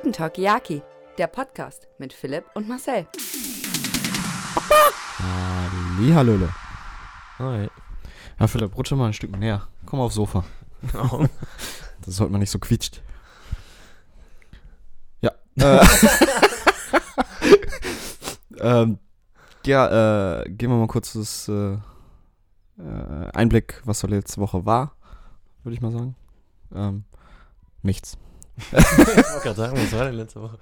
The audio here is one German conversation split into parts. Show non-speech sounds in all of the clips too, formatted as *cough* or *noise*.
Chicken Talkiaki, der Podcast mit Philipp und Marcel. Hallihallöle. Hi. Ja, Philipp, rutsche mal ein Stück näher. Komm aufs Sofa. Warum? *laughs* Das sollte man nicht so quietscht. Ja. *laughs* Äh, *laughs* ähm, ja, äh, gehen wir mal kurz das äh, äh, Einblick, was so letzte Woche war, würde ich mal sagen. Ähm, nichts. Ich wollte *laughs* gerade sagen, was war denn letzte Woche?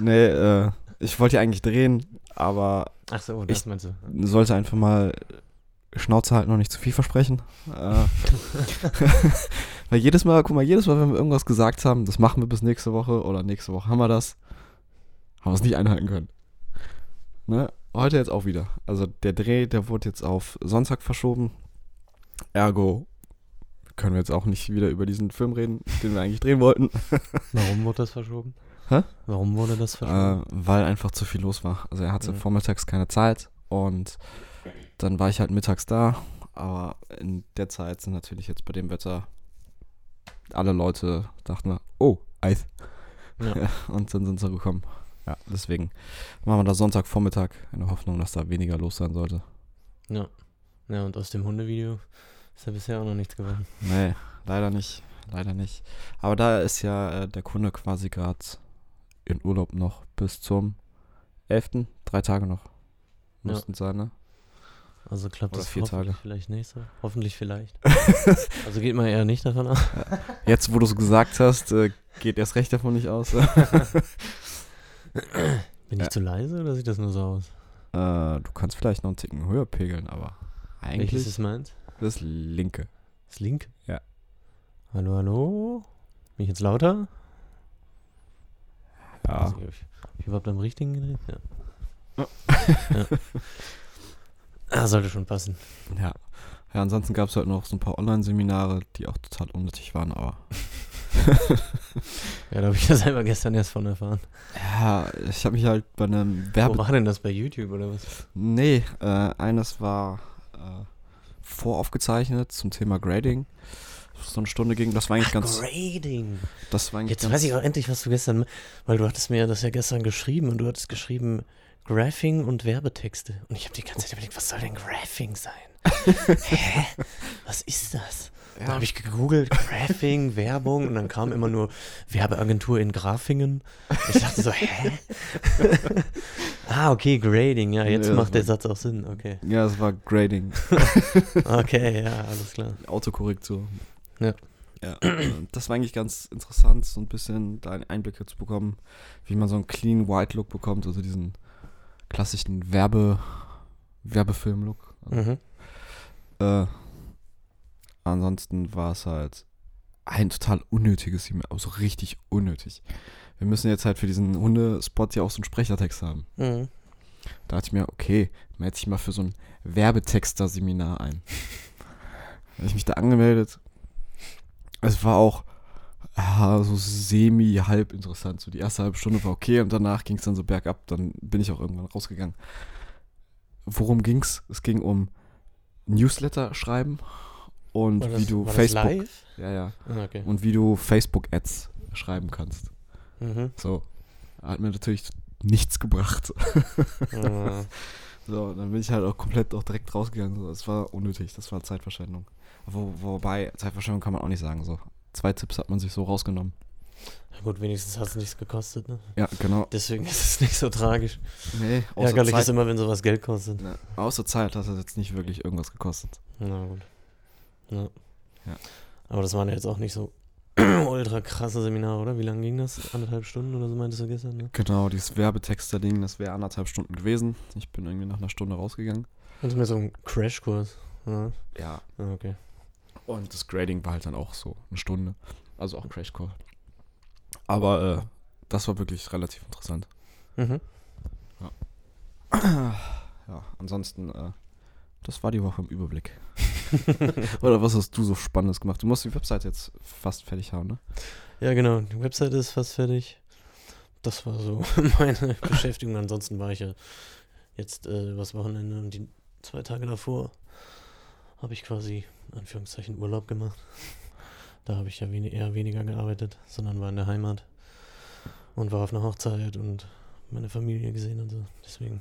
Nee, äh, ich wollte ja eigentlich drehen, aber Ach so, das Ich- meinst du. sollte einfach mal Schnauze halten und nicht zu viel versprechen. Äh, *laughs* weil jedes Mal, guck mal, jedes Mal, wenn wir irgendwas gesagt haben, das machen wir bis nächste Woche oder nächste Woche haben wir das, haben wir es nicht einhalten können. Ne? Heute jetzt auch wieder. Also der Dreh, der wurde jetzt auf Sonntag verschoben. Ergo können wir jetzt auch nicht wieder über diesen Film reden, den wir eigentlich drehen wollten. *laughs* Warum wurde das verschoben? Hä? Warum wurde das Äh, verschoben? weil einfach zu viel los war. Also er hatte Mhm. vormittags keine Zeit und dann war ich halt mittags da. Aber in der Zeit sind natürlich jetzt bei dem Wetter alle Leute dachten oh, Eis. Ja. Ja, *laughs* und dann sind sie gekommen. Ja, deswegen machen wir das Sonntagvormittag in der Hoffnung, dass da weniger los sein sollte. Ja. Ja, und aus dem Hundevideo ist ja bisher auch noch nichts geworden. Nee, leider nicht. Leider nicht. Aber da ist ja äh, der Kunde quasi gerade in Urlaub noch bis zum 11. Drei Tage noch. Ja. Müssten sein, ne? Also klappt Oder das vier hoffentlich Tage. vielleicht nicht so. Hoffentlich vielleicht. *laughs* also geht man eher nicht davon aus. Jetzt, wo du es gesagt hast, äh, geht erst recht davon nicht aus. äh, *laughs* Bin Ja. ich zu leise oder sieht das nur so aus? du kannst vielleicht noch einen Ticken höher pegeln, aber eigentlich Welches ist meins? Das linke. Das Link? Ja. Hallo, hallo? Bin ich jetzt lauter? Ja. Nicht, ob ich, ob ich überhaupt am richtigen gedreht? Ja. *laughs* ja. Ah, sollte schon passen. Ja. Ja, ansonsten gab es halt noch so ein paar Online-Seminare, die auch total unnötig waren, aber *laughs* Ja, da habe ich ja selber gestern erst von erfahren. ja, ich habe mich halt bei einem Wo Werbe... war denn das bei YouTube oder was? Nee, äh, eines war äh, voraufgezeichnet zum Thema Grading. So eine Stunde ging, das war eigentlich ganz... Grading. Das war eigentlich Jetzt ganz, weiß ich auch endlich, was du gestern, weil du hattest mir das ja gestern geschrieben und du hattest geschrieben Graphing und Werbetexte. Und ich habe die ganze Zeit überlegt, was soll denn Graphing sein? *laughs* Hä? Was ist das? Ja. habe ich gegoogelt, Graphing, *laughs* Werbung und dann kam immer nur Werbeagentur in Grafingen. Ich dachte so, hä? *laughs* ah, okay, Grading, ja, jetzt Ja, macht der Satz auch Sinn, okay. Ja, es war Grading, *laughs* Okay, ja, alles klar. Autokorrektur. Ja. Ja, das war eigentlich ganz interessant, so ein bisschen da einen Einblick zu bekommen, wie man so einen clean White Look bekommt, also diesen klassischen Werbe, Werbefilm-Look. Mhm. Äh, ansonsten war es halt ein total unnötiges Seminar, also richtig unnötig. Wir müssen jetzt halt für diesen Hundespot ja auch so einen Sprechertext haben. Mhm. Da dachte ich mir, okay, melde ich mal für so ein Werbetexter-Seminar ein. *laughs* Da habe ich mich da angemeldet. Es war auch ja, so semi-halb interessant. So die erste halbe Stunde war okay und danach ging es dann so bergab. Dann bin ich auch irgendwann rausgegangen. Worum ging's? Es ging um Newsletter schreiben und War wie das- du das Facebook. Ja, ja. Ah, okay. Und wie du Facebook-Ads schreiben kannst. Mhm. So. Hat mir natürlich nichts gebracht. Ah. *laughs* So, dann bin ich halt auch komplett auch direkt rausgegangen. Das war unnötig, das war Zeitverschwendung. Wo, wobei, Zeitverschwendung kann man auch nicht sagen. So. Zwei Tipps hat man sich so rausgenommen. Ja, gut, wenigstens hat es nichts gekostet, ne? Ja, genau. Deswegen ist es nicht so tragisch. Nee, außer Ärgerlich ist Zeit, immer, wenn sowas Geld kostet. ja, außer Zeit hat es jetzt nicht wirklich irgendwas gekostet. Na gut. Ja. Ja. Aber das waren ja jetzt auch nicht so *clears throat* ultra krasse Seminare, oder? Wie lange ging das? Anderthalb Stunden oder so meintest du gestern, ne? Genau, dieses Werbetexter-Ding, das wäre anderthalb Stunden gewesen. Ich bin irgendwie nach einer Stunde rausgegangen. Das ist mir so ein Crashkurs. Ja. Ja. Ah, okay. Und das Grading war halt dann auch so eine Stunde. Also auch ein Crashcore. Aber äh, das war wirklich relativ interessant. Mhm. Ja, *clears throat* ansonsten, äh, das war die Woche im Überblick. *laughs* *laughs* Oder was hast du so Spannendes gemacht? Du musst die Website jetzt fast fertig haben, ne? Ja, genau. Die Webseite ist fast fertig. Das war so *laughs* meine Beschäftigung. Ansonsten war ich ja jetzt äh, übers Wochenende und die zwei Tage davor habe ich quasi, Anführungszeichen, Urlaub gemacht. Da habe ich ja weni eher weniger gearbeitet, sondern war in der Heimat. und war auf einer Hochzeit und meine Familie gesehen und so. Deswegen,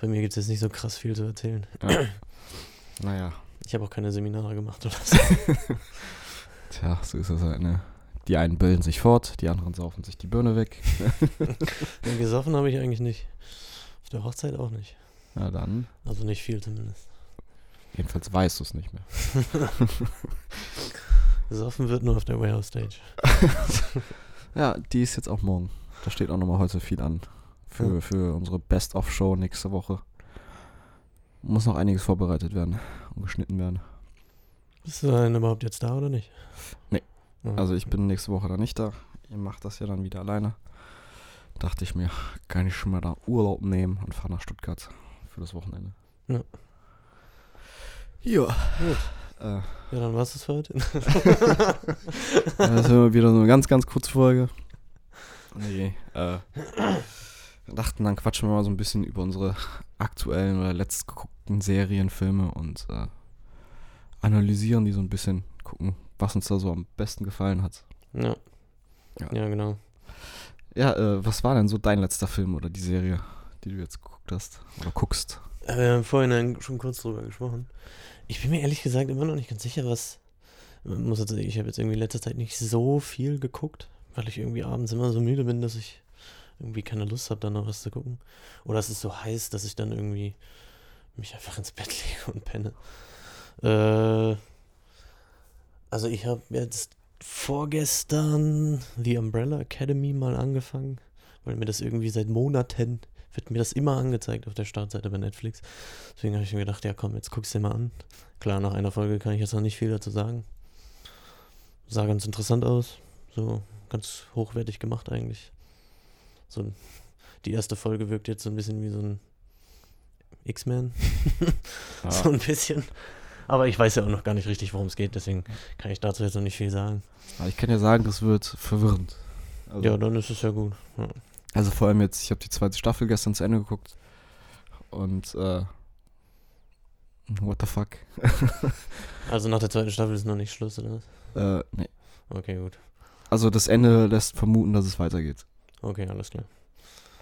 bei mir gibt es jetzt nicht so krass viel zu erzählen. Ja. *clears throat* naja, Ich habe auch keine Seminare gemacht oder so. *laughs* tja, so ist das halt, ne? Die einen bilden sich fort, die anderen saufen sich die Birne weg. *laughs* Ja, gesoffen habe ich eigentlich nicht. Auf der Hochzeit auch nicht. Na dann, Also nicht viel zumindest. jedenfalls weißt du es nicht mehr. *laughs* Gesoffen wird nur auf der Warehouse Stage. Ja, die ist jetzt auch morgen. Da steht auch nochmal heute viel an. Für, für unsere Best-of-Show nächste Woche. Muss noch einiges vorbereitet werden und geschnitten werden. Bist du denn überhaupt jetzt da oder nicht? Nee. Also ich bin nächste Woche da nicht da. Ihr macht das ja dann wieder alleine. Dachte ich mir, kann ich schon mal da Urlaub nehmen und fahre nach Stuttgart für das Wochenende. Ja. Ja. Gut. Äh, Ja, dann war's das für heute. das ist immer wieder so eine ganz, ganz kurze Folge. Nee, äh, *laughs* dachten, dann quatschen wir mal so ein bisschen über unsere aktuellen oder letzt geguckten Serien, Filme und äh, analysieren die so ein bisschen, gucken, was uns da so am besten gefallen hat. Ja. Ja. Ja, genau. Ja, äh, was war denn so dein letzter Film oder die Serie, die du jetzt geguckt hast oder guckst? Äh, Wir haben vorhin schon kurz drüber gesprochen. Ich bin mir ehrlich gesagt immer noch nicht ganz sicher, was. Man muss jetzt, ich habe jetzt irgendwie in letzter Zeit nicht so viel geguckt, weil ich irgendwie abends immer so müde bin, dass ich irgendwie keine Lust habe, dann noch was zu gucken. Oder es ist so heiß, dass ich dann irgendwie mich einfach ins Bett *laughs* lege und penne. Äh, also ich habe jetzt vorgestern The Umbrella Academy mal angefangen, weil mir das irgendwie seit Monaten wird mir das immer angezeigt auf der Startseite bei Netflix. Deswegen habe ich mir gedacht, ja komm, jetzt guck's dir mal an. Klar, nach einer Folge kann ich jetzt noch nicht viel dazu sagen. Sah ganz interessant aus. So ganz hochwertig gemacht eigentlich. So die erste Folge wirkt jetzt so ein bisschen wie so ein X-Men. *laughs* so ein bisschen. Aber ich weiß ja auch noch gar nicht richtig, worum es geht, deswegen kann ich dazu jetzt noch nicht viel sagen. Aber ich kann ja sagen, das wird verwirrend. Also, Ja, dann ist es ja gut. Ja. also vor allem jetzt, ich habe die zweite Staffel gestern zu Ende geguckt und äh, what the fuck? *laughs* Also nach der zweiten Staffel ist noch nicht Schluss, oder was? Äh, nee. Okay, gut. Also das Ende lässt vermuten, dass es weitergeht. Okay, alles klar.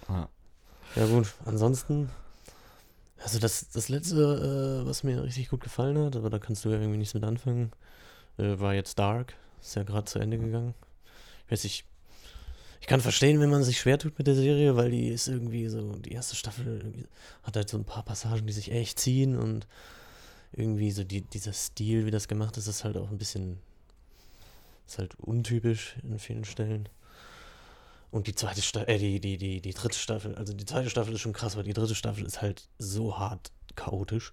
Ja. Ja gut, ansonsten, also das, das letzte, äh, was mir richtig gut gefallen hat, aber da kannst du ja irgendwie nichts mit anfangen, äh, war jetzt Dark. Ist ja gerade zu Ende gegangen. Ich weiß nicht, ich kann verstehen, wenn man sich schwer tut mit der Serie, weil die ist irgendwie so, die erste Staffel hat halt so ein paar Passagen, die sich echt ziehen und irgendwie so die, dieser Stil, wie das gemacht ist, ist halt auch ein bisschen, ist halt untypisch in vielen Stellen. Und die zweite Staffel, äh, die, die, die, die dritte Staffel, also die zweite Staffel ist schon krass, aber die dritte Staffel ist halt so hart chaotisch,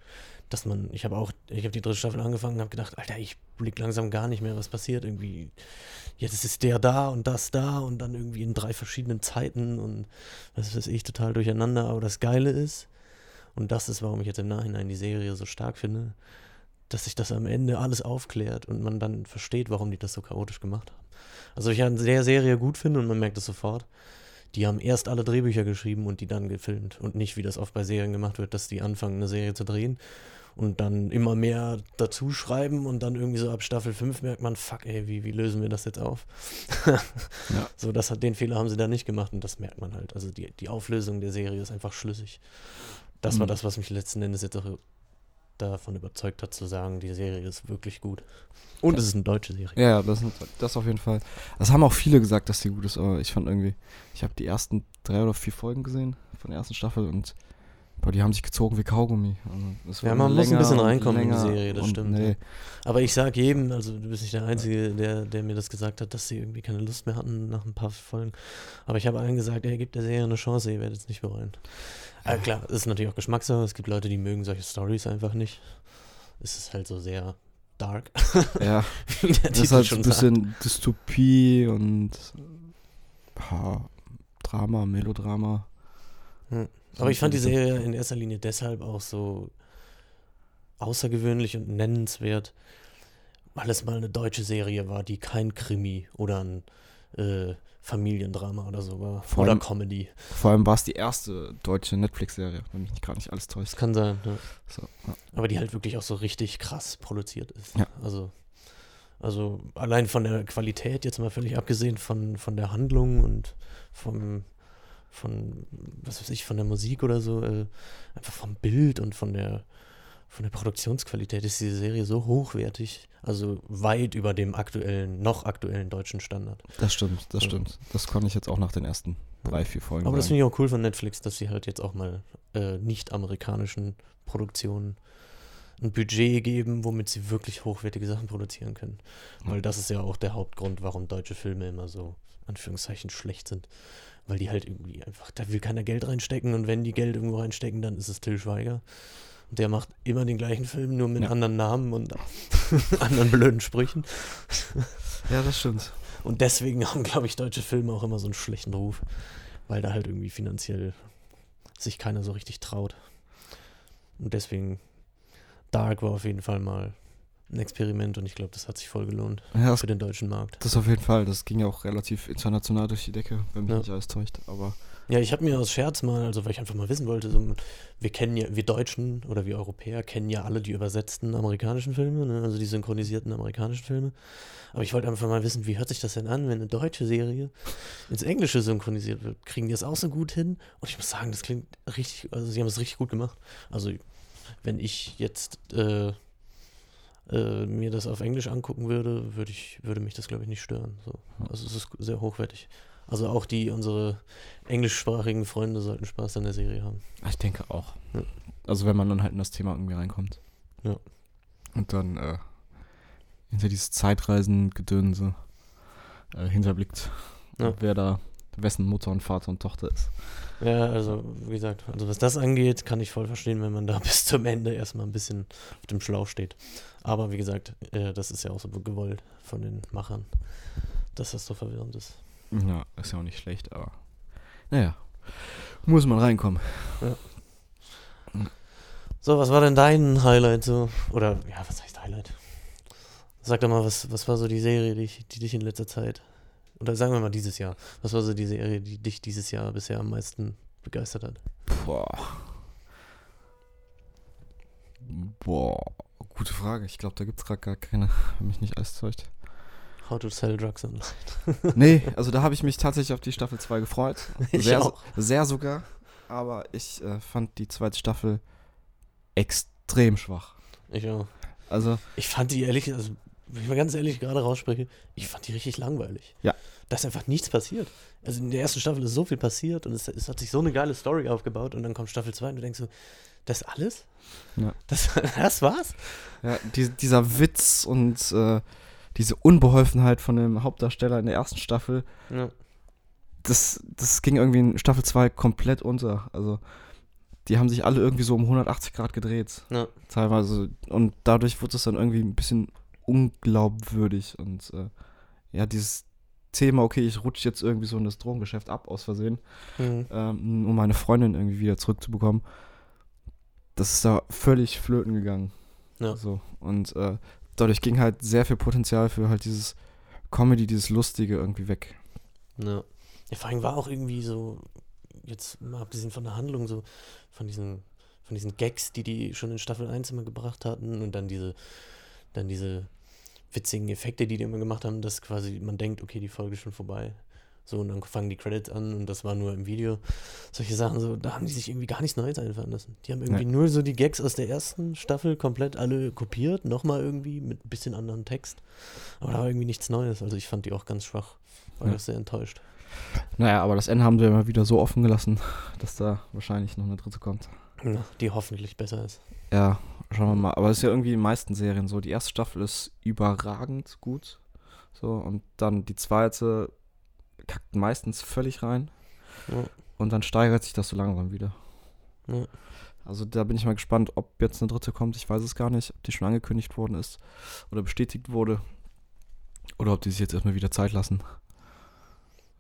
dass man, ich habe auch, ich habe die dritte Staffel angefangen und habe gedacht, Alter, ich blick langsam gar nicht mehr, was passiert. Irgendwie, jetzt ist der da und das da und dann irgendwie in drei verschiedenen Zeiten und was weiß ich, total durcheinander. Aber das Geile ist, und das ist, warum ich jetzt im Nachhinein die Serie so stark finde, dass sich das am Ende alles aufklärt und man dann versteht, warum die das so chaotisch gemacht haben. Also ich an der Serie gut finde und man merkt es sofort. Die haben erst alle Drehbücher geschrieben und die dann gefilmt und nicht, wie das oft bei Serien gemacht wird, dass die anfangen, eine Serie zu drehen und dann immer mehr dazu schreiben und dann irgendwie so ab Staffel 5 merkt man, fuck ey, wie, wie lösen wir das jetzt auf? *laughs* Ja. So, das hat, den Fehler haben sie da nicht gemacht und das merkt man halt. Also die, die Auflösung der Serie ist einfach schlüssig. Das war Mhm. das, was mich letzten Endes jetzt auch davon überzeugt hat, zu sagen, die Serie ist wirklich gut. Und es ist eine deutsche Serie. Ja, das, das auf jeden Fall. Das haben auch viele gesagt, dass die gut ist, aber ich fand irgendwie, ich habe die ersten drei oder vier Folgen gesehen von der ersten Staffel und boah, die haben sich gezogen wie Kaugummi. Also, Ja, man muss ein bisschen reinkommen in die Serie, das stimmt, Nee, Aber ich sag jedem, also du bist nicht der Einzige, der, der mir das gesagt hat, dass sie irgendwie keine Lust mehr hatten nach ein paar Folgen. Aber ich habe allen gesagt, ey, gebt der Serie eine Chance, ihr werdet es nicht bereuen. Aber klar, es ist natürlich auch Geschmackssache. Es gibt Leute, die mögen solche Stories einfach nicht. Es ist halt so sehr dark, ja, *laughs* das ist halt ein sagt. bisschen Dystopie und ha, Drama, Melodrama. Hm. Aber ich fand die Serie in erster Linie deshalb auch so außergewöhnlich und nennenswert, weil es mal eine deutsche Serie war, die kein Krimi oder ein äh, Familiendrama oder so war. Vor oder allem- Comedy. Vor allem war es die erste deutsche Netflix-Serie, wenn mich gerade nicht alles täuscht. Das kann sein, ja. So, ja. Aber die halt wirklich auch so richtig krass produziert ist. Ja. Also Also allein von der Qualität, jetzt mal völlig abgesehen von, von der Handlung und vom, von, was weiß ich, von der Musik oder so, äh, einfach vom Bild und von der, von der Produktionsqualität ist diese Serie so hochwertig, also weit über dem aktuellen, noch aktuellen deutschen Standard. Das stimmt, das Ja. stimmt. Das konnte ich jetzt auch nach den ersten drei, vier Folgen Aber das finde ich auch cool von Netflix, dass sie halt jetzt auch mal äh, nicht-amerikanischen Produktionen ein Budget geben, womit sie wirklich hochwertige Sachen produzieren können. Weil das ist ja auch der Hauptgrund, warum deutsche Filme immer so, Anführungszeichen, schlecht sind. Weil die halt irgendwie einfach, da will keiner Geld reinstecken und wenn die Geld irgendwo reinstecken, dann ist es Till Schweiger. Und der macht immer den gleichen Film, nur mit Ja. anderen Namen und *laughs* anderen blöden Sprüchen. Ja, das stimmt. Und deswegen haben, glaube ich, deutsche Filme auch immer so einen schlechten Ruf, weil da halt irgendwie finanziell sich keiner so richtig traut. Und deswegen, Dark war auf jeden Fall mal ein Experiment und ich glaube, das hat sich voll gelohnt Ja, für den deutschen Markt. das auf jeden Fall. Das ging ja auch relativ international durch die Decke, wenn mich Ja. nicht alles täuscht. Aber Ja, ich habe mir aus Scherz mal, also weil ich einfach mal wissen wollte, so, wir kennen ja, wir Deutschen oder wir Europäer kennen ja alle die übersetzten amerikanischen Filme, ne? also die synchronisierten amerikanischen Filme. Aber ich wollte einfach mal wissen, wie hört sich das denn an, wenn eine deutsche Serie ins Englische synchronisiert wird? Kriegen die das auch so gut hin? Und ich muss sagen, das klingt richtig, also sie haben es richtig gut gemacht. Also wenn ich jetzt äh, äh, mir das auf Englisch angucken würde, würde ich, würde mich das glaube ich nicht stören. So. Also es ist sehr hochwertig. Also auch die, unsere englischsprachigen Freunde sollten Spaß an der Serie haben. ich denke auch. Ja. Also wenn man dann halt in das Thema irgendwie reinkommt. Ja. Und dann äh, hinter dieses Zeitreisen-Gedönse äh, hinterblickt, Ja. wer da, wessen Mutter und Vater und Tochter ist. Ja, also wie gesagt, also was das angeht, kann ich voll verstehen, wenn man da *laughs* bis zum Ende erstmal ein bisschen auf dem Schlauch steht. Aber wie gesagt, äh, das ist ja auch so gewollt von den Machern, dass das so verwirrend ist. Ja, ist ja auch nicht schlecht, aber naja, muss man reinkommen. So, was war denn dein Highlight so? Oder ja, was heißt Highlight? Sag doch mal, was, was war so die Serie, die, ich- die dich in letzter Zeit, oder sagen wir mal dieses Jahr, was war so die Serie, die dich dieses Jahr bisher am meisten begeistert hat? Boah. Boah, gute Frage. Ich glaube, da gibt es gerade gar keine, wenn mich nicht alles täuscht. How to Sell Drugs Online. *laughs* Nee, also da habe ich mich tatsächlich auf die Staffel 2 gefreut. *laughs* Ich Sehr, auch. sehr sogar. Aber ich äh, fand die zweite Staffel extrem schwach. Ich auch. Also, Ich fand die ehrlich, also wenn ich mal ganz ehrlich gerade rausspreche, ich fand die richtig langweilig. Ja. Da ist einfach nichts passiert. Also in der ersten Staffel ist so viel passiert und es, es hat sich so eine geile Story aufgebaut und dann kommt Staffel 2 und du denkst so, das alles? Ja. Das, *laughs* das war's? ja, die, dieser Witz und äh, diese Unbeholfenheit von dem Hauptdarsteller in der ersten Staffel, Ja. das, das ging irgendwie in Staffel 2 komplett unter. Also, die haben sich alle irgendwie so um 180 Grad gedreht. Ja. Teilweise. Und dadurch wurde es dann irgendwie ein bisschen unglaubwürdig. Und äh, ja, dieses Thema, okay, ich rutsche jetzt irgendwie so in das Drogengeschäft ab aus Versehen, Mhm. ähm, um meine Freundin irgendwie wieder zurückzubekommen. Das ist da völlig flöten gegangen. Ja. So. Und äh, dadurch ging halt sehr viel Potenzial für halt dieses Comedy, dieses Lustige irgendwie weg. Ja. ja. Vor allem war auch irgendwie so, jetzt mal abgesehen von der Handlung, so von diesen, von diesen Gags, die die schon in Staffel 1 immer gebracht hatten und dann diese, dann diese witzigen Effekte, die die immer gemacht haben, dass quasi man denkt, okay, die Folge ist schon vorbei. So, und dann fangen die Credits an und das war nur im Video. Solche Sachen, so, da haben die sich irgendwie gar nichts Neues einfallen lassen. Die haben irgendwie nur so die Gags aus der ersten Staffel komplett alle kopiert, nochmal irgendwie mit ein bisschen anderen Text. Aber da war irgendwie nichts Neues. Also ich fand die auch ganz schwach. War Ja. auch sehr enttäuscht. Naja, aber das Ende haben sie immer wieder so offen gelassen, dass da wahrscheinlich noch eine dritte kommt. Ja, die hoffentlich besser ist. Ja, schauen wir mal. Aber es ist ja irgendwie in den meisten Serien so. Die erste Staffel ist überragend gut. So, und dann die zweite kackt meistens völlig rein. Ja. Und dann steigert sich das so langsam wieder. Ja. Also da bin ich mal gespannt, ob jetzt eine dritte kommt. Ich weiß es gar nicht, ob die schon angekündigt worden ist oder bestätigt wurde. Oder ob die sich jetzt erstmal wieder Zeit lassen.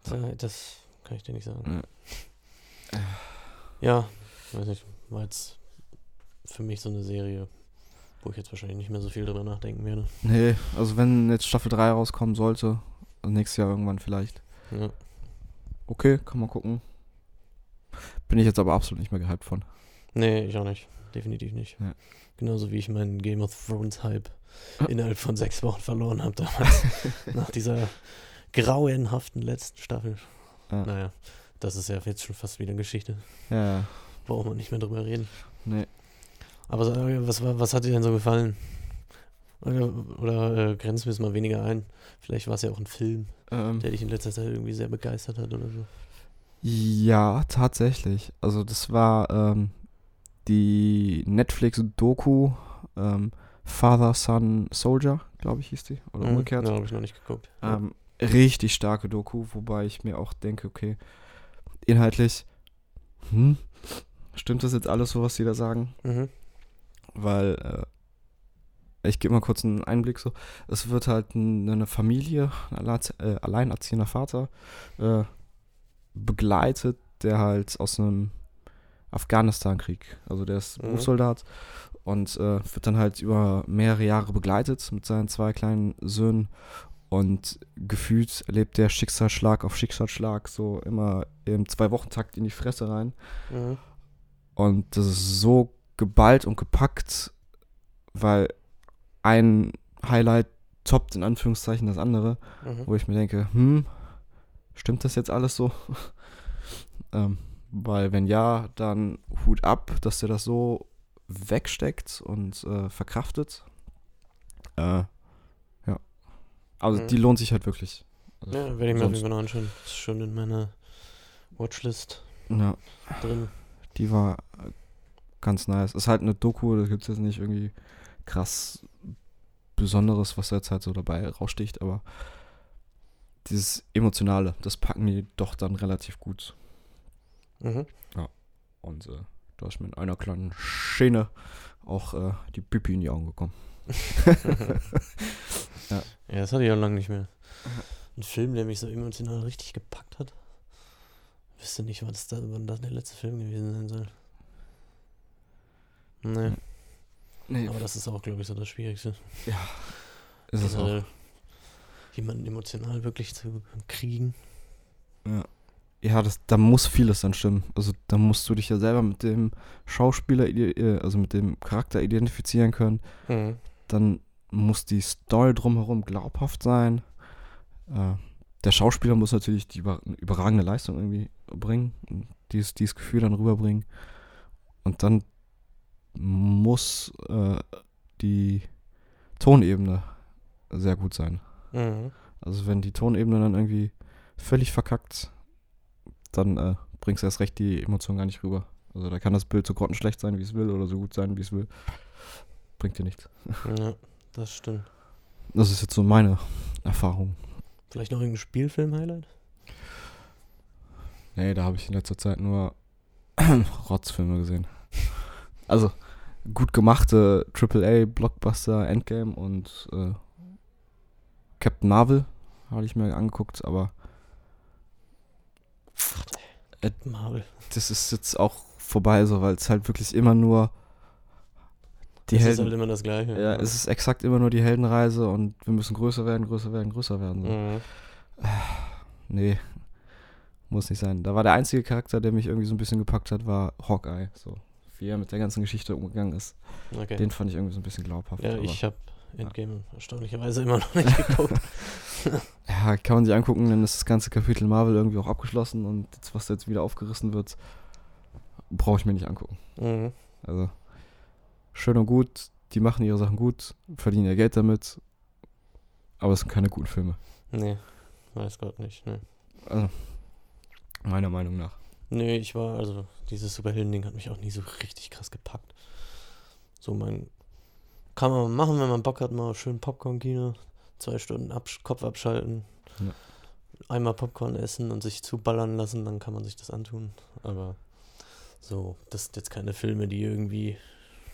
Äh, Das kann ich dir nicht sagen. Ja. Ja, weiß nicht. War jetzt für mich so eine Serie, wo ich jetzt wahrscheinlich nicht mehr so viel drüber nachdenken werde. Nee, also wenn jetzt Staffel 3 rauskommen sollte, also nächstes Jahr irgendwann vielleicht. Ja. Okay, kann man gucken. Bin ich jetzt aber absolut nicht mehr gehypt von. Nee, ich auch nicht. Definitiv nicht. Ja. Genauso wie ich meinen Game of Thrones Hype Ah. innerhalb von sechs Wochen verloren habe damals. *laughs* nach dieser grauenhaften letzten Staffel. Ja. Naja, das ist ja jetzt schon fast wieder Geschichte. Ja. Braucht man nicht mehr drüber reden. Nee. Aber was, war- was hat dir denn so gefallen? Oder, oder äh, grenzen wir es mal weniger ein? Vielleicht war es ja auch ein Film, Ähm, der dich in letzter Zeit irgendwie sehr begeistert hat oder so. Ja, tatsächlich. Also das war ähm, die Netflix-Doku ähm, Father, Son, Soldier, glaube ich, hieß die. Oder Mhm. umgekehrt. Ja, habe ich noch nicht geguckt. Ähm, richtig starke Doku, wobei ich mir auch denke, okay, inhaltlich, hm, stimmt das jetzt alles so, was die da sagen? Mhm. Weil, äh, ich gebe mal kurz einen Einblick so. Es wird halt eine Familie, ein äh, alleinerziehender Vater, äh, begleitet, der halt aus einem Afghanistan-Krieg, also der ist Mhm. Berufssoldat und äh, wird dann halt über mehrere Jahre begleitet mit seinen zwei kleinen Söhnen und gefühlt erlebt der Schicksalsschlag auf Schicksalsschlag so immer im Zwei-Wochen-Takt in die Fresse rein. Mhm. Und das ist so geballt und gepackt, weil ein Highlight toppt in Anführungszeichen das andere, Mhm. wo ich mir denke, hm, stimmt das jetzt alles so? *laughs* ähm, weil wenn ja, dann Hut ab, dass der das so wegsteckt und äh, verkraftet. Äh, ja. Also Mhm. die lohnt sich halt wirklich. Also Ja, werde ich mir auf jeden Fall noch anschauen. Ist schon in meiner Watchlist Ja, drin. die war äh, ganz nice. Ist halt eine Doku, da gibt es jetzt nicht irgendwie krass Besonderes, was da jetzt halt so dabei raussticht, aber dieses Emotionale, das packen die doch dann relativ gut. Mhm. Und äh, da ist mir in einer kleinen Szene auch äh, die Pipi in die Augen gekommen. *laughs* Ja, das hatte ich auch lange nicht mehr. Ein Film, der mich so emotional richtig gepackt hat. Wüsste nicht, was da, wann das der letzte Film gewesen sein soll. Nee, Nee, aber das ist auch, glaube ich, so das Schwierigste. ist es auch. Generell jemanden emotional wirklich zu kriegen. Ja, das, da muss vieles dann stimmen. Also da musst du dich ja selber mit dem Schauspieler, äh, also mit dem Charakter identifizieren können. Mhm. Dann muss die Story drumherum glaubhaft sein. Äh, der Schauspieler muss natürlich die über, überragende Leistung irgendwie bringen, und dieses, dieses Gefühl dann rüberbringen. Und dann muss äh, die Tonebene sehr gut sein. Mhm. Also wenn die Tonebene dann irgendwie völlig verkackt, dann äh, bringst du erst recht die Emotion gar nicht rüber. Also da kann das Bild so grottenschlecht sein, wie es will, oder so gut sein, wie es will. Bringt dir nichts. Ja, das stimmt. Das ist jetzt so meine Erfahrung. Vielleicht noch irgendein Spielfilm-Highlight? Nee, da habe ich in letzter Zeit nur *clears throat* Rotzfilme gesehen. Also gut gemachte AAA, Blockbuster, Endgame und äh, Captain Marvel habe ich mir angeguckt, aber Marvel. das ist jetzt auch vorbei, so, weil es halt wirklich immer nur die das ist Helden. halt immer das Gleiche. ja, es ist exakt immer nur die Heldenreise und wir müssen größer werden, größer werden, größer werden. So. Mhm. Nee, muss nicht sein. Da war der einzige Charakter, der mich irgendwie so ein bisschen gepackt hat, war Hawkeye. So, wie er mit der ganzen Geschichte umgegangen ist. Okay. Den fand ich irgendwie so ein bisschen glaubhaft. ja, ich habe Endgame erstaunlicherweise immer noch nicht geguckt. *laughs* *laughs* Ja, kann man sich angucken, dann ist das ganze Kapitel Marvel irgendwie auch abgeschlossen und jetzt, was da jetzt wieder aufgerissen wird, brauche ich mir nicht angucken. mhm. Also, schön und gut, die machen ihre Sachen gut, verdienen ihr Geld damit, aber es sind keine guten Filme. Nee, weiß Gott nicht. Nee. Also, meiner Meinung nach. Nee, ich war, also dieses Superhelden-Ding hat mich auch nie so richtig krass gepackt. So mein, kann man machen, wenn man Bock hat, mal schön Popcorn-Kino, zwei Stunden absch Kopf abschalten, Ja. einmal Popcorn essen und sich zuballern lassen, dann kann man sich das antun. Aber so, das sind jetzt keine Filme, die irgendwie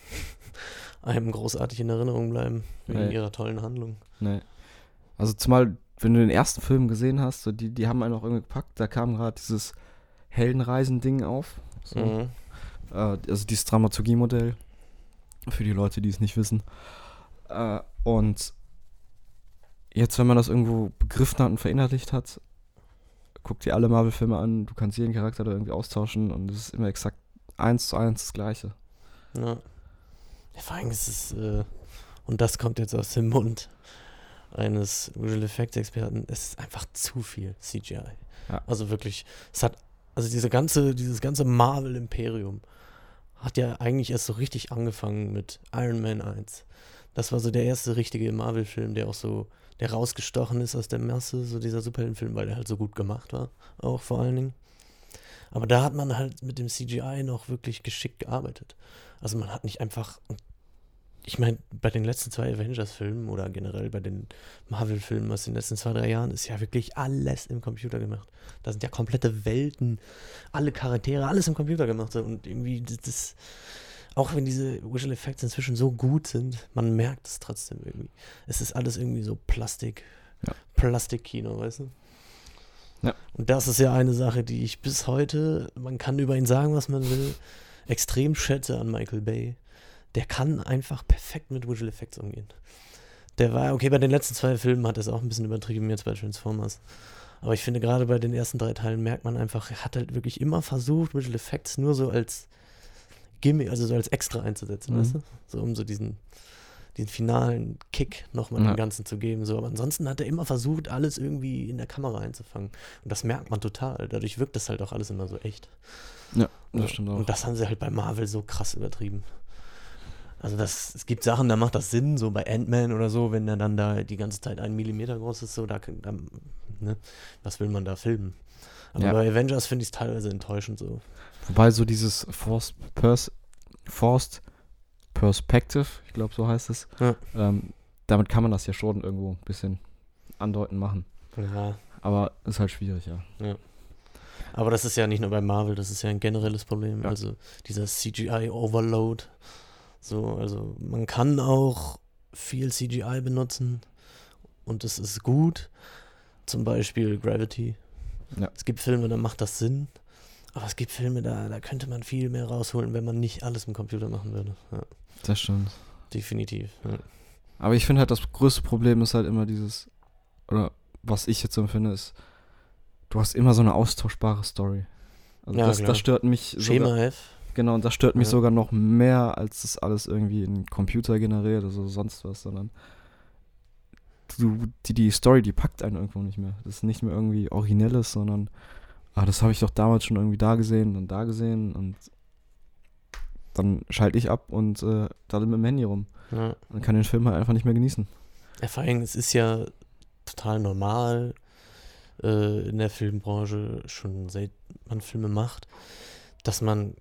*laughs* einem großartig in Erinnerung bleiben, wegen Nee. ihrer tollen Handlung. Nee. Also zumal, wenn du den ersten Film gesehen hast, so die, die haben einen auch irgendwie gepackt, da kam gerade dieses Heldenreisen-Ding auf. So. Mhm. Äh, also dieses Dramaturgie-Modell. Für die Leute, die es nicht wissen. Äh, und jetzt, wenn man das irgendwo begriffen hat und verinnerlicht hat, guck dir alle Marvel-Filme an, du kannst jeden Charakter da irgendwie austauschen und es ist immer exakt eins zu eins das gleiche. Ja. vor allem ist es, äh, und das kommt jetzt aus dem Mund eines Visual Effects Experten, es ist einfach zu viel CGI. Ja. Also wirklich, es hat, also diese ganze, dieses ganze Marvel-Imperium hat ja eigentlich erst so richtig angefangen mit Iron Man 1. Das war so der erste richtige Marvel-Film, der auch so, der rausgestochen ist aus der Masse, so dieser Superheldenfilm, weil der halt so gut gemacht war, auch vor allen Dingen. Aber da hat man halt mit dem CGI noch wirklich geschickt gearbeitet. Also man hat nicht einfach, ich meine, bei den letzten zwei Avengers-Filmen oder generell bei den Marvel-Filmen aus den letzten zwei, drei Jahren ist ja wirklich alles im Computer gemacht. Da sind ja komplette Welten, alle Charaktere, alles im Computer gemacht. Und irgendwie, das, das auch wenn diese Visual Effects inzwischen so gut sind, man merkt es trotzdem irgendwie. Es ist alles irgendwie so Plastik, Ja. Plastikkino, weißt du? Ja. Und das ist ja eine Sache, die ich bis heute, man kann über ihn sagen, was man will, extrem schätze an Michael Bay. Der kann einfach perfekt mit Visual Effects umgehen. Der war, okay, bei den letzten zwei Filmen hat er es auch ein bisschen übertrieben, jetzt bei Transformers. Aber ich finde, gerade bei den ersten drei Teilen merkt man einfach, er hat halt wirklich immer versucht, Visual Effects nur so als Gimmick, also so als extra einzusetzen, Mhm. weißt du? So um so diesen, diesen finalen Kick nochmal Ja. dem Ganzen zu geben. So. Aber ansonsten hat er immer versucht, alles irgendwie in der Kamera einzufangen. Und das merkt man total. Dadurch wirkt das halt auch alles immer so echt. Ja, das stimmt auch. Und das haben sie halt bei Marvel so krass übertrieben. Also das, es gibt Sachen, da macht das Sinn, so bei Ant-Man oder so, wenn er dann da die ganze Zeit einen Millimeter groß ist, so, da, da ne, was will man da filmen? Aber Ja. bei Avengers finde ich es teilweise enttäuschend so. Wobei so dieses Forced, Pers Forced Perspective, ich glaube so heißt es, Ja. ähm, damit kann man das ja schon irgendwo ein bisschen andeuten machen. Ja, Aber ist halt schwierig, ja. aber das ist ja nicht nur bei Marvel, das ist ja ein generelles Problem. Ja. Also dieser CGI-Overload. So, also man kann auch viel CGI benutzen und es ist gut. Zum Beispiel Gravity. Ja. Es gibt Filme, da macht das Sinn. Aber es gibt Filme, da, da könnte man viel mehr rausholen, wenn man nicht alles im Computer machen würde. Ja, Das stimmt. definitiv. Ja. Aber ich finde halt, das größte Problem ist halt immer dieses, oder was ich jetzt empfinde, ist, du hast immer so eine austauschbare Story. Also Ja, das, das stört mich Schema F. genau, und das stört mich Ja. sogar noch mehr, als das alles irgendwie in Computer generiert oder sonst was, sondern du, die, die Story, die packt einen irgendwo nicht mehr. Das ist nicht mehr irgendwie Originelles, sondern, ah, das habe ich doch damals schon irgendwie da gesehen und da gesehen und dann schalte ich ab und äh, da mit dem Handy rum. Ja. Und kann den Film halt einfach nicht mehr genießen. Ja, vor allem, es ist ja total normal äh, in der Filmbranche, schon seit man Filme macht, dass man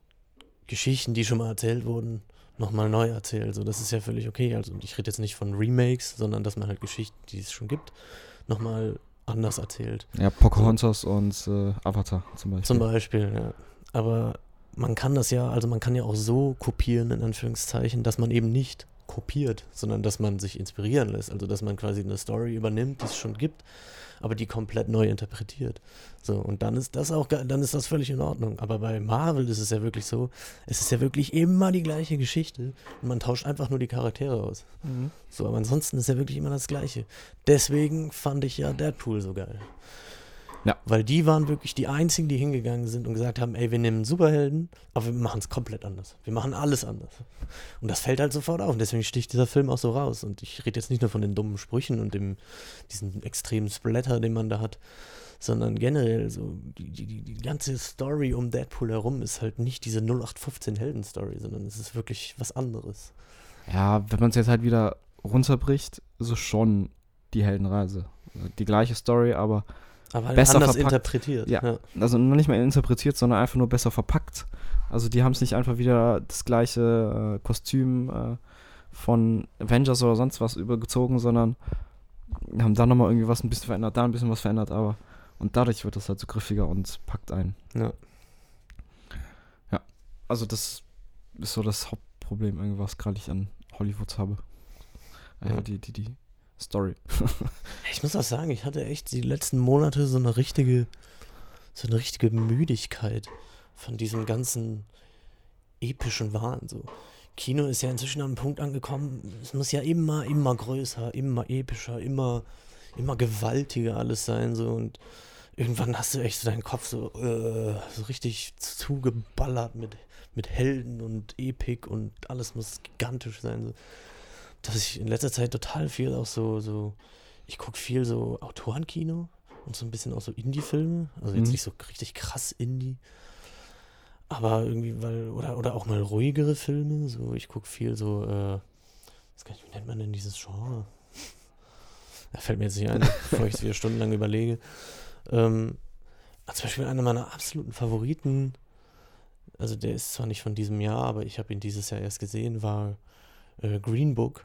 Geschichten, die schon mal erzählt wurden, nochmal neu erzählt. So, das ist ja völlig okay. Also ich rede jetzt nicht von Remakes, sondern dass man halt Geschichten, die es schon gibt, nochmal anders erzählt. Ja, Pocahontas und äh, Avatar zum Beispiel. Zum Beispiel, ja. Aber man kann das ja, also man kann ja auch so kopieren, in Anführungszeichen, dass man eben nicht kopiert, sondern dass man sich inspirieren lässt. Also dass man quasi eine Story übernimmt, die es schon gibt, aber die komplett neu interpretiert. So, und dann ist das auch, dann ist das völlig in Ordnung. Aber bei Marvel ist es ja wirklich so, es ist ja wirklich immer die gleiche Geschichte und man tauscht einfach nur die Charaktere aus. Mhm. So, aber ansonsten ist ja wirklich immer das Gleiche. Deswegen fand ich ja Deadpool so geil. Ja. Weil die waren wirklich die einzigen, die hingegangen sind und gesagt haben, ey, wir nehmen Superhelden, aber wir machen es komplett anders. Wir machen alles anders. Und das fällt halt sofort auf. Und deswegen sticht dieser Film auch so raus. Und ich rede jetzt nicht nur von den dummen Sprüchen und dem, diesen extremen Splatter, den man da hat, sondern generell so die, die, die, die ganze Story um Deadpool herum ist halt nicht diese 0815 Helden-Story, sondern es ist wirklich was anderes. Ja, wenn man es jetzt halt wieder runterbricht, ist es schon die Heldenreise. Die gleiche Story, aber Aber Besser anders verpackt. interpretiert. Ja. also noch nicht mal interpretiert, sondern einfach nur besser verpackt. Also die haben es nicht einfach wieder das gleiche äh, Kostüm äh, von Avengers oder sonst was übergezogen, sondern haben da nochmal irgendwie was ein bisschen verändert, da ein bisschen was verändert, aber und dadurch wird das halt so griffiger und packt ein. Ja. Ja, also das ist so das Hauptproblem, irgendwas gerade ich an Hollywood habe. Einfach Ja. die, die, die Story. Ich muss auch sagen, ich hatte echt die letzten Monate so eine richtige, so eine richtige Müdigkeit von diesem ganzen epischen Wahn. So. Kino ist ja inzwischen an einem Punkt angekommen, es muss ja immer, immer größer, immer epischer, immer, immer gewaltiger alles sein. So. Und irgendwann hast du echt so deinen Kopf so, äh, so richtig zugeballert mit, mit Helden und Epik und alles muss gigantisch sein. So. Dass ich in letzter Zeit total viel auch so, so ich gucke viel so Autorenkino und so ein bisschen auch so Indie-Filme. Also jetzt Mhm. nicht so richtig krass Indie. Aber irgendwie, weil, oder, oder auch mal ruhigere Filme. So, ich gucke viel so, äh, was kann ich, wie nennt man denn dieses Genre? Da fällt mir jetzt nicht ein, *laughs* bevor ich es wieder stundenlang überlege. Ähm, zum Beispiel einer meiner absoluten Favoriten, also der ist zwar nicht von diesem Jahr, aber ich habe ihn dieses Jahr erst gesehen, war äh, Green Book.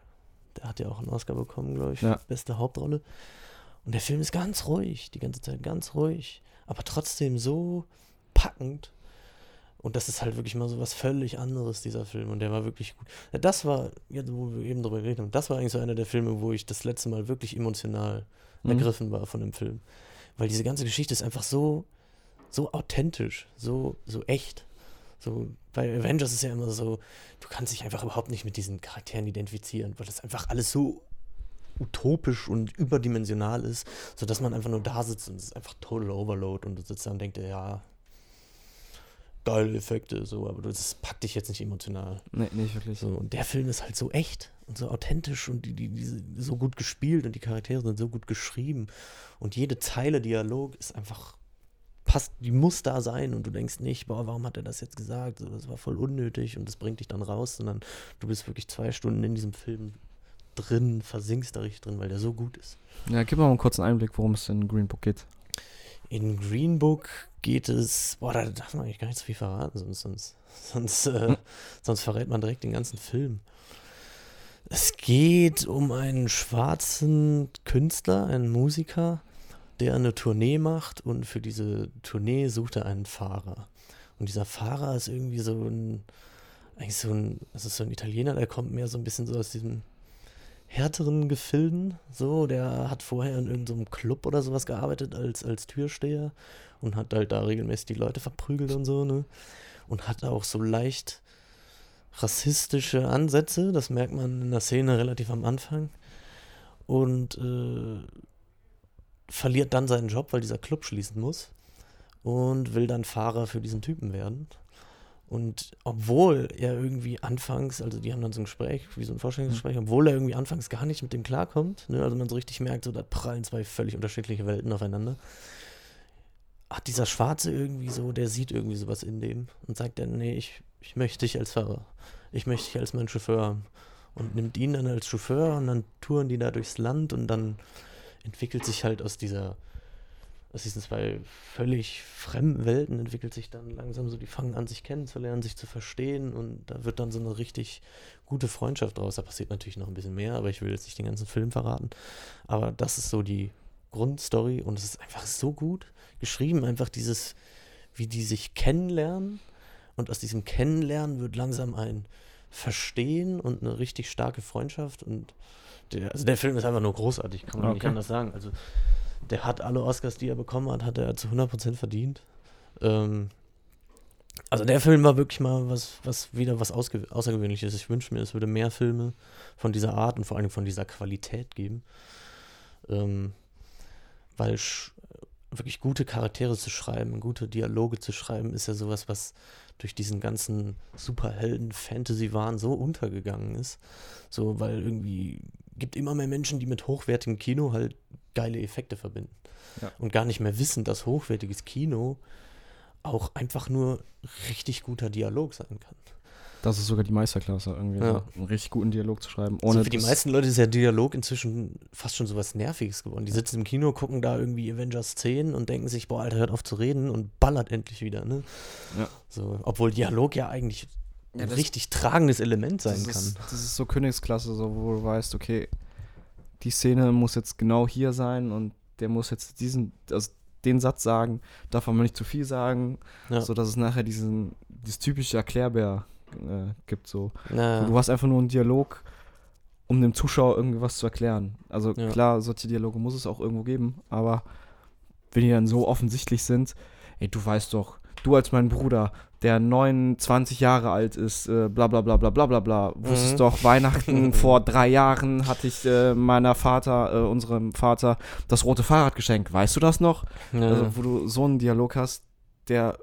Der hat ja auch einen Oscar bekommen, glaube ich, Ja. beste Hauptrolle. Und der Film ist ganz ruhig, die ganze Zeit ganz ruhig, aber trotzdem so packend. Und das ist halt wirklich mal so was völlig anderes, dieser Film. Und der war wirklich gut. Ja, das war, jetzt wo wir eben drüber geredet haben, das war eigentlich so einer der Filme, wo ich das letzte Mal wirklich emotional Mhm. ergriffen war von dem Film. Weil diese ganze Geschichte ist einfach so, so authentisch, so, so echt. So, bei Avengers ist ja immer so, du kannst dich einfach überhaupt nicht mit diesen Charakteren identifizieren, weil das einfach alles so utopisch und überdimensional ist, sodass man einfach nur da sitzt und es ist einfach total Overload und du sitzt da und denkst ja, geile Effekte, so, aber das packt dich jetzt nicht emotional. Nee, nicht wirklich. So, und der Film ist halt so echt und so authentisch und die, die, die, so gut gespielt und die Charaktere sind so gut geschrieben. Und jede Zeile Dialog ist einfach, passt, die muss da sein und du denkst nicht, boah, warum hat er das jetzt gesagt? So, das war voll unnötig und das bringt dich dann raus, sondern du bist wirklich zwei Stunden in diesem Film drin, versinkst da richtig drin, weil der so gut ist. Ja, gib mal einen kurzen Einblick, worum es in Green Book geht. In Green Book geht es, boah, da darf man eigentlich gar nicht so viel verraten, sonst, sonst, *laughs* sonst, äh, sonst verrät man direkt den ganzen Film. Es geht um einen schwarzen Künstler, einen Musiker, der eine Tournee macht und für diese Tournee sucht er einen Fahrer. Und dieser Fahrer ist irgendwie so ein, eigentlich so ein, ist so ein Italiener, der kommt mehr so ein bisschen so aus diesem härteren Gefilden. So, der hat vorher in irgendeinem Club oder sowas gearbeitet als, als Türsteher und hat halt da regelmäßig die Leute verprügelt und so, ne? Und hat auch so leicht rassistische Ansätze, das merkt man in der Szene relativ am Anfang. Und äh, verliert dann seinen Job, weil dieser Club schließen muss. Und will dann Fahrer für diesen Typen werden. Und obwohl er irgendwie anfangs, also die haben dann so ein Gespräch, wie so ein Vorstellungsgespräch, obwohl er irgendwie anfangs gar nicht mit dem klarkommt, ne, also man so richtig merkt, so da prallen zwei völlig unterschiedliche Welten aufeinander, hat dieser Schwarze irgendwie so, der sieht irgendwie sowas in dem und sagt dann, nee, ich, ich möchte dich als Fahrer, ich möchte dich als meinen Chauffeur haben. Und nimmt ihn dann als Chauffeur und dann touren die da durchs Land und dann entwickelt sich halt aus dieser aus diesen zwei völlig fremden Welten entwickelt sich dann langsam so, die fangen an, sich kennenzulernen, sich zu verstehen und da wird dann so eine richtig gute Freundschaft draus. Da passiert natürlich noch ein bisschen mehr, aber ich will jetzt nicht den ganzen Film verraten. Aber das ist so die Grundstory und es ist einfach so gut geschrieben, einfach dieses, wie die sich kennenlernen und aus diesem Kennenlernen wird langsam ein Verstehen und eine richtig starke Freundschaft und der, also der Film ist einfach nur großartig, kann man nicht Okay. anders sagen. Also der hat alle Oscars, die er bekommen hat, hat er zu 100% verdient. Ähm, also der Film war wirklich mal was, was wieder was Außergewöhnliches. Ich wünsche mir, es würde mehr Filme von dieser Art und vor allem von dieser Qualität geben. Ähm, weil wirklich gute Charaktere zu schreiben, gute Dialoge zu schreiben, ist ja sowas, was durch diesen ganzen Superhelden-Fantasy-Wahn so untergegangen ist. So, weil irgendwie gibt immer mehr Menschen, die mit hochwertigem Kino halt geile Effekte verbinden. Ja. Und gar nicht mehr wissen, dass hochwertiges Kino auch einfach nur richtig guter Dialog sein kann. Das ist sogar die Meisterklasse, irgendwie Ja. so einen richtig guten Dialog zu schreiben. Also Ohne für die meisten Leute ist ja Dialog inzwischen fast schon sowas Nerviges geworden. Die sitzen im Kino, gucken da irgendwie Avengers 10 und denken sich, boah, Alter, hört auf zu reden und ballert endlich wieder, ne? Ja. So, obwohl Dialog ja eigentlich ein richtig tragendes Element sein das kann. Ist, das ist so Königsklasse, so, wo du weißt, okay, die Szene muss jetzt genau hier sein und der muss jetzt diesen, also den Satz sagen, darf aber nicht zu viel sagen, Ja. so dass es nachher diesen, dieses typische Erklärbär äh, gibt, so. Na, Du hast einfach nur einen Dialog, um dem Zuschauer irgendwie was zu erklären. Also Ja. klar, solche Dialoge muss es auch irgendwo geben, aber wenn die dann so offensichtlich sind, ey, du weißt doch, du als mein Bruder, der 29 Jahre alt ist, äh, bla bla bla bla bla bla bla, wusstest Mhm. doch, Weihnachten *laughs* vor drei Jahren hatte ich äh, meiner Vater, äh, unserem Vater, das rote Fahrrad geschenkt. Weißt du das noch? ja. Also, wo du so einen Dialog hast, der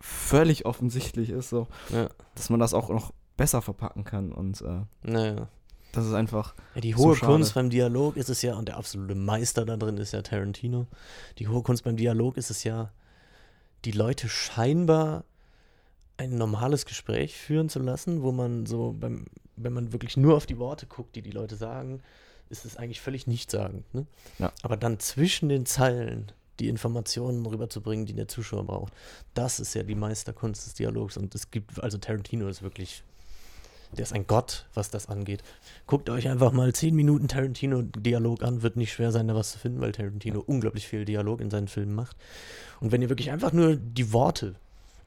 völlig offensichtlich ist, so, Ja. dass man das auch noch besser verpacken kann. Und äh, Naja. das ist einfach. Ja, die So hohe schade. Kunst beim Dialog ist es ja, und der absolute Meister da drin ist ja Tarantino. Die hohe Kunst beim Dialog ist es ja, die Leute scheinbar ein normales Gespräch führen zu lassen, wo man so, beim, wenn man wirklich nur auf die Worte guckt, die die Leute sagen, ist es eigentlich völlig nichtssagend. Ne? Ja. Aber dann zwischen den Zeilen die Informationen rüberzubringen, die der Zuschauer braucht, das ist ja die Meisterkunst des Dialogs. Und es gibt, also Tarantino ist wirklich, der ist ein Gott, was das angeht. Guckt euch einfach mal 10 Minuten Tarantino-Dialog an, wird nicht schwer sein, da was zu finden, weil Tarantino unglaublich viel Dialog in seinen Filmen macht. Und wenn ihr wirklich einfach nur die Worte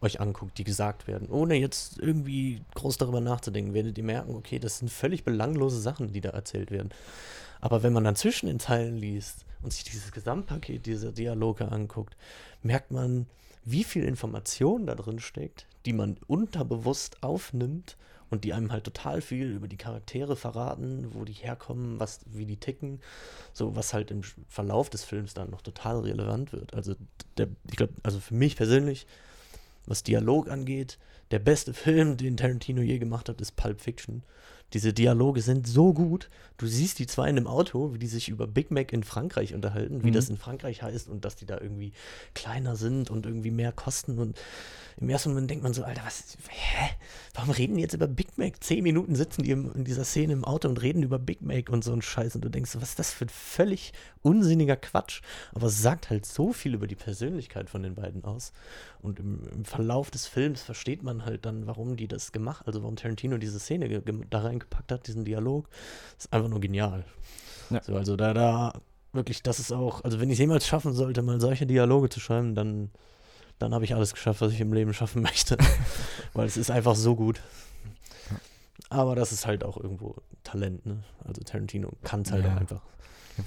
euch anguckt, die gesagt werden, ohne jetzt irgendwie groß darüber nachzudenken, werdet ihr merken, okay, das sind völlig belanglose Sachen, die da erzählt werden. Aber wenn man dann zwischen den Zeilen liest und sich dieses Gesamtpaket dieser Dialoge anguckt, merkt man, wie viel Information da drin steckt, die man unterbewusst aufnimmt und die einem halt total viel über die Charaktere verraten, wo die herkommen, was, wie die ticken, so was halt im Verlauf des Films dann noch total relevant wird. Also der, ich glaube, also für mich persönlich, was Dialog angeht, der beste Film, den Tarantino je gemacht hat, ist Pulp Fiction. Diese Dialoge sind so gut. Du siehst die zwei in einem Auto, wie die sich über Big Mac in Frankreich unterhalten, wie Mhm. das in Frankreich heißt und dass die da irgendwie kleiner sind und irgendwie mehr kosten. Und im ersten Moment denkt man so, Alter, was, hä? Warum reden die jetzt über Big Mac? Zehn Minuten sitzen die in dieser Szene im Auto und reden über Big Mac und so ein Scheiß. Und du denkst so, was ist das für ein völlig unsinniger Quatsch? Aber es sagt halt so viel über die Persönlichkeit von den beiden aus. Und im, im Verlauf des Films versteht man halt dann, warum die das gemacht, also warum Tarantino diese Szene ge- ge- da reingepackt hat, diesen Dialog. Das ist einfach nur genial. Ja. So, also da, da, wirklich, das ist auch, also wenn ich es jemals schaffen sollte, mal solche Dialoge zu schreiben, dann, dann habe ich alles geschafft, was ich im Leben schaffen *laughs* möchte. Weil es ist einfach so gut. Aber das ist halt auch irgendwo Talent, ne? Also Tarantino kann es halt Ja. auch einfach. Ja,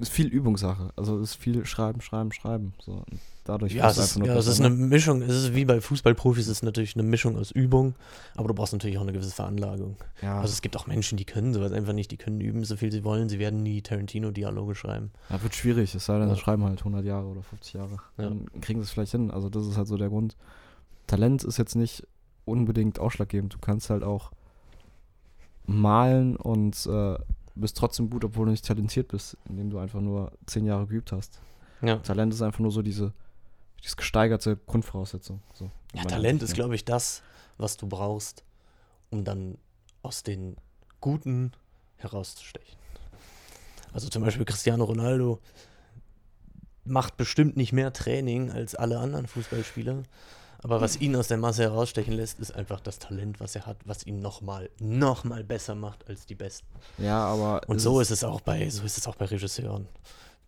ist viel Übungssache. Also ist viel Schreiben, Schreiben, Schreiben. So. Dadurch Ja, es ist, ja es ist besser, eine ne? Mischung, es ist wie bei Fußballprofis, es ist natürlich eine Mischung aus Übung, aber du brauchst natürlich auch eine gewisse Veranlagung. Ja, Also es gibt auch Menschen, die können sowas einfach nicht, die können üben, so viel sie wollen, sie werden nie Tarantino-Dialoge schreiben. ja, wird schwierig. Es sei denn, Ja. sie schreiben halt 100 Jahre oder 50 Jahre. Ja. Dann kriegen sie es vielleicht hin. Also das ist halt so der Grund. Talent ist jetzt nicht unbedingt ausschlaggebend. Du kannst halt auch malen und äh, bist trotzdem gut, obwohl du nicht talentiert bist, indem du einfach nur 10 Jahre geübt hast. Ja, Talent ist einfach nur so diese, diese gesteigerte Grundvoraussetzung. So, ja Talent ist, glaube ich, das, was du brauchst, um dann aus den Guten herauszustechen. Also zum Beispiel Cristiano Ronaldo macht bestimmt nicht mehr Training als alle anderen Fußballspieler. Aber was ihn aus der Masse herausstechen lässt, ist einfach das Talent, was er hat, was ihn nochmal, nochmal besser macht als die Besten. Ja, aber. Und so ist es auch bei, so ist es auch bei Regisseuren.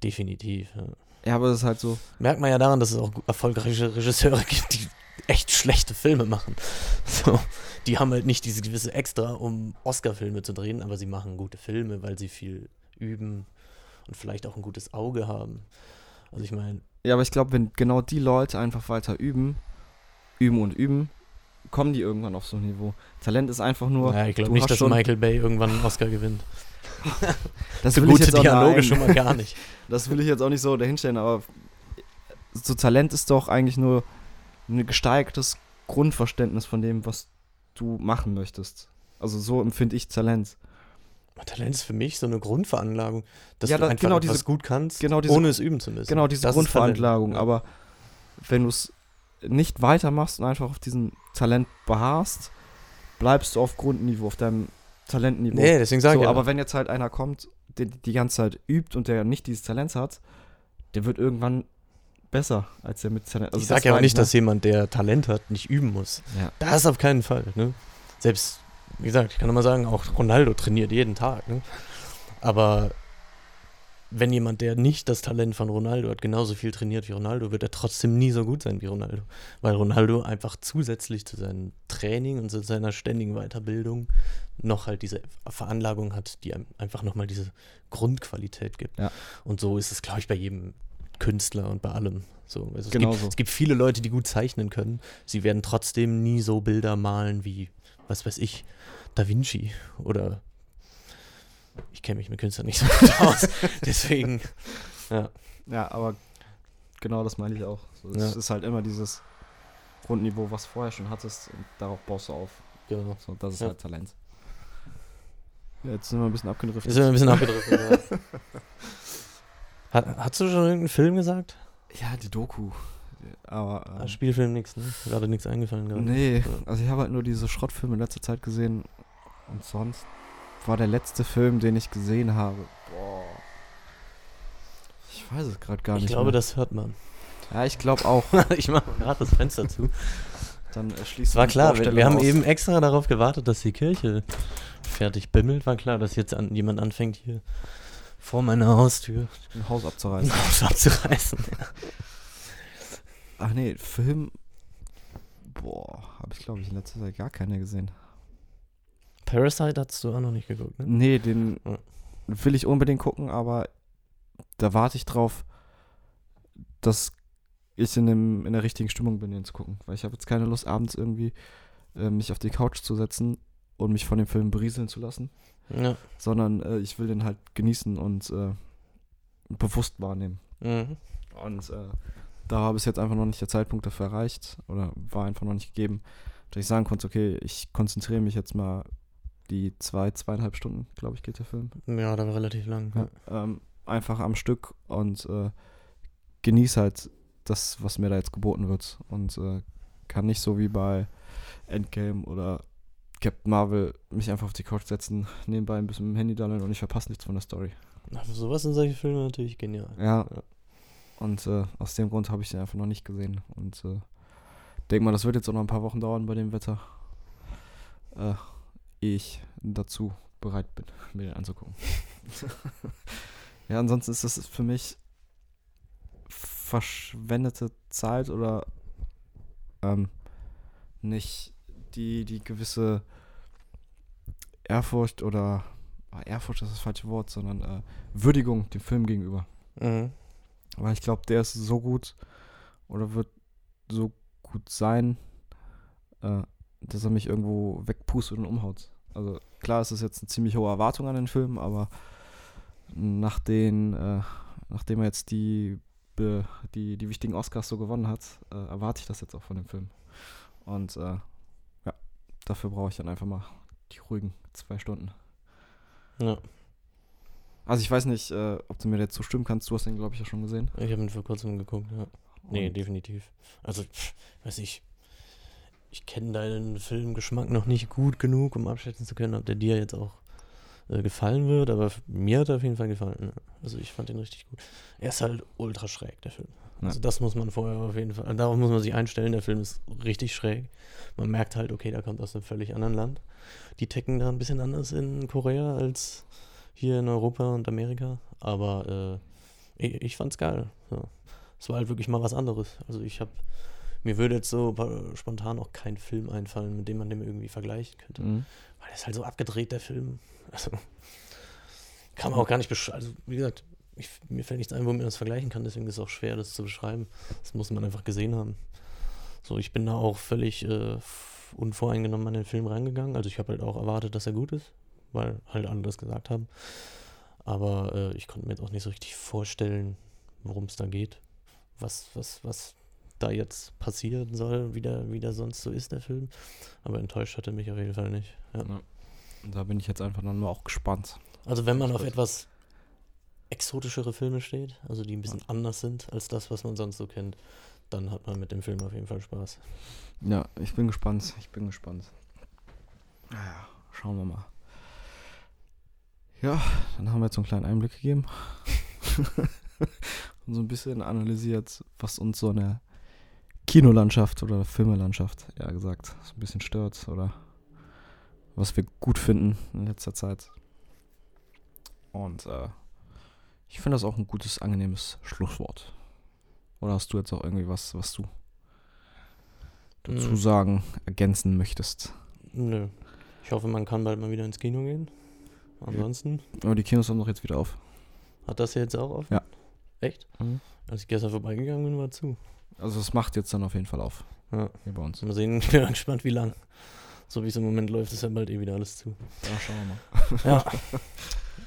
Definitiv. Ja. Ja, aber es ist halt so. Merkt man ja daran, dass es auch erfolgreiche Regisseure *laughs* gibt, die echt schlechte Filme machen. *laughs* So, die haben halt nicht diese gewisse Extra, um Oscar-Filme zu drehen, aber sie machen gute Filme, weil sie viel üben und vielleicht auch ein gutes Auge haben. Also ich meine, Ja, aber ich glaube, wenn genau die Leute einfach weiter üben, üben und üben, kommen die irgendwann auf so ein Niveau. Talent ist einfach nur. ja, ich glaube nicht, dass schon- Michael Bay irgendwann einen Oscar gewinnt. Das will ich gute jetzt auch- Dialoge nein, schon mal gar nicht. *laughs* Das will ich jetzt auch nicht so dahinstellen, aber so Talent ist doch eigentlich nur ein gesteigertes Grundverständnis von dem, was du machen möchtest. Also so empfinde ich Talent. Talent ist für mich so eine Grundveranlagung, dass Ja, du da- einfach genau etwas diese- gut kannst, genau diese- ohne es üben zu müssen. Genau, diese Das Grundveranlagung. Aber wenn du es nicht weitermachst und einfach auf diesem Talent beharrst, bleibst du auf Grundniveau, auf deinem Talentniveau. Nee, deswegen sage so, ich ja. aber wenn jetzt halt einer kommt, der die ganze Zeit übt und der nicht dieses Talent hat, der wird irgendwann besser als der mit Talent. Also ich sage ja auch nicht, ne? dass jemand, der Talent hat, nicht üben muss. Ja. Das auf keinen Fall. Ne? Selbst, wie gesagt, ich kann nur mal sagen, auch Ronaldo trainiert jeden Tag. Ne? Aber wenn jemand, der nicht das Talent von Ronaldo hat, genauso viel trainiert wie Ronaldo, wird er trotzdem nie so gut sein wie Ronaldo. Weil Ronaldo einfach zusätzlich zu seinem Training und zu seiner ständigen Weiterbildung noch halt diese Veranlagung hat, die einem einfach nochmal diese Grundqualität gibt. Ja. Und so ist es, glaube ich, bei jedem Künstler und bei allem. So, also es, Genau gibt, so. es gibt viele Leute, die gut zeichnen können. Sie werden trotzdem nie so Bilder malen wie, was weiß ich, Da Vinci oder ich kenne mich mit Künstlern nicht so gut aus. *laughs* Deswegen, ja. Ja, aber genau das meine ich auch. So, es Ja. ist halt immer dieses, Grundniveau, was du vorher schon hattest, und darauf baust du auf. Genau. So, das ist Ja. halt Talent. Ja, jetzt sind wir ein bisschen abgedriftet. Wir sind ein bisschen abgedriftet, ja. *laughs* Hat, hast du schon irgendeinen Film gesagt? ja, die Doku. Aber. Ähm, Spielfilm nix, ne? Gerade nichts eingefallen gerade. nee, also ich habe halt nur diese Schrottfilme in letzter Zeit gesehen. Und sonst war der letzte Film, den ich gesehen habe. Boah. Ich weiß es gerade gar Ich nicht. glaube, mehr. das hört man. Ja, ich glaube auch. *laughs* ich mache gerade das Fenster zu. Dann äh, schließt war klar, wir, wir haben aus. eben extra darauf gewartet, dass die Kirche fertig bimmelt. War klar, dass jetzt an, jemand anfängt, hier vor meiner Haustür ein Haus *laughs* ein abzureißen. Haus abzureißen. Ach nee, Film. Boah, habe ich glaube ich in letzter Zeit gar keine gesehen. Parasite hast du auch noch nicht geguckt, ne? Nee, den Ja. will ich unbedingt gucken, aber da warte ich drauf, dass ich in, dem, in der richtigen Stimmung bin, den zu gucken. Weil ich habe jetzt keine Lust, abends irgendwie äh, mich auf die Couch zu setzen und mich von dem Film berieseln zu lassen, Ja. sondern äh, ich will den halt genießen und äh, bewusst wahrnehmen. Mhm. Und äh, da habe ich jetzt einfach noch nicht der Zeitpunkt dafür erreicht oder war einfach noch nicht gegeben, dass ich sagen konnte, okay, ich konzentriere mich jetzt mal die zwei, zweieinhalb Stunden, glaube ich, geht der Film. Ja, da war relativ lang. Ja. Ähm, einfach am Stück und äh, genieße halt das, was mir da jetzt geboten wird. Und äh, kann nicht so wie bei Endgame oder Captain Marvel mich einfach auf die Couch setzen, nebenbei ein bisschen mit dem Handy daddeln und ich verpasse nichts von der Story. Für sowas sind solche Filme natürlich genial. Ja. Ja. Und äh, aus dem Grund habe ich den einfach noch nicht gesehen. Und äh, denke mal, das wird jetzt auch noch ein paar Wochen dauern bei dem Wetter. Äh, ich dazu bereit bin, mir den anzugucken. *laughs* ja, ansonsten ist das für mich verschwendete Zeit oder ähm, nicht die, die gewisse Ehrfurcht oder ah, Ehrfurcht ist das falsche Wort, sondern äh, Würdigung dem Film gegenüber. Mhm. Weil ich glaube, der ist so gut oder wird so gut sein, äh, dass er mich irgendwo wegpustet und umhaut. Also klar ist es jetzt eine ziemlich hohe Erwartung an den Film, aber nach den, äh, nachdem er jetzt die, die, die wichtigen Oscars so gewonnen hat, äh, erwarte ich das jetzt auch von dem Film. Und äh, ja, dafür brauche ich dann einfach mal die ruhigen zwei Stunden. Ja. Also ich weiß nicht, äh, ob du mir jetzt zustimmen kannst. Du hast den, glaube ich, ja schon gesehen. Ich habe ihn vor kurzem geguckt, ja. Nee, Und- definitiv. Also, pff, weiß ich, ich kenne deinen Filmgeschmack noch nicht gut genug, um abschätzen zu können, ob der dir jetzt auch äh, gefallen wird, aber mir hat er auf jeden Fall gefallen. Also ich fand ihn richtig gut. Er ist halt ultra schräg, der Film. Ja. Also das muss man vorher auf jeden Fall, darauf muss man sich einstellen, der Film ist richtig schräg. Man merkt halt, okay, der kommt aus einem völlig anderen Land. Die ticken da ein bisschen anders in Korea als hier in Europa und Amerika, aber äh, ich, ich fand's geil. Ja. Es war halt wirklich mal was anderes. Also ich habe, mir würde jetzt so spontan auch kein Film einfallen, mit dem man den irgendwie vergleichen könnte. Mhm. Weil der ist halt so abgedreht, der Film. *laughs* Also kann man auch gar nicht beschreiben. Also wie gesagt, ich, mir fällt nichts ein, wo man das vergleichen kann, deswegen ist es auch schwer, das zu beschreiben. Das muss man einfach gesehen haben. So, ich bin da auch völlig äh, unvoreingenommen an den Film reingegangen. Also ich habe halt auch erwartet, dass er gut ist, weil halt alle das gesagt haben. Aber äh, ich konnte mir jetzt auch nicht so richtig vorstellen, worum es da geht. Was, was, was da jetzt passieren soll, wie der, wie der sonst so ist, der Film. Aber enttäuscht hatte mich auf jeden Fall nicht. Ja. Und da bin ich jetzt einfach nur auch gespannt. Also wenn man auf etwas exotischere Filme steht, also die ein bisschen anders sind als das, was man sonst so kennt, dann hat man mit dem Film auf jeden Fall Spaß. Ja, ich bin gespannt. Ich bin gespannt. Naja, schauen wir mal. Ja, dann haben wir jetzt so einen kleinen Einblick gegeben. *laughs* *laughs* Und so ein bisschen analysiert, was uns so eine Kinolandschaft oder Filmelandschaft, ja gesagt, so ein bisschen stört oder was wir gut finden in letzter Zeit. Und äh, ich finde das auch ein gutes, angenehmes Schlusswort. Oder hast du jetzt auch irgendwie was, was du dazu sagen, ergänzen möchtest? Nö. Ich hoffe, man kann bald mal wieder ins Kino gehen. Ansonsten Aber die Kinos haben doch jetzt wieder auf. hat das jetzt auch offen? Ja. Echt? Mhm. Als ich gestern vorbeigegangen bin, war zu. Also es macht jetzt dann auf jeden Fall auf. Ja. Hier bei uns. Mal sehen, *laughs* ich bin gespannt, wie lang. So wie es im Moment läuft, ist ja bald eh wieder alles zu. Ja, schauen wir mal. Ja.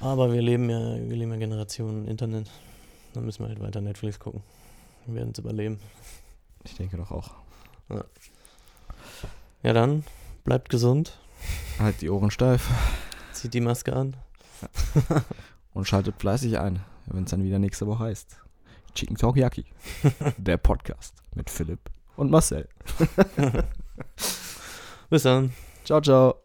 *laughs* Aber wir leben ja, wir leben ja Generationen Internet. Dann müssen wir halt weiter Netflix gucken. Wir werden es überleben. Ich denke doch auch. Ja, dann bleibt gesund, Halt die Ohren steif zieht die Maske an. und schaltet fleißig ein, wenn es dann wieder nächste Woche heißt. Chicken Talk Yaki. *laughs* Der Podcast mit Philipp und Marcel. *laughs* Bis dann. Ciao, ciao.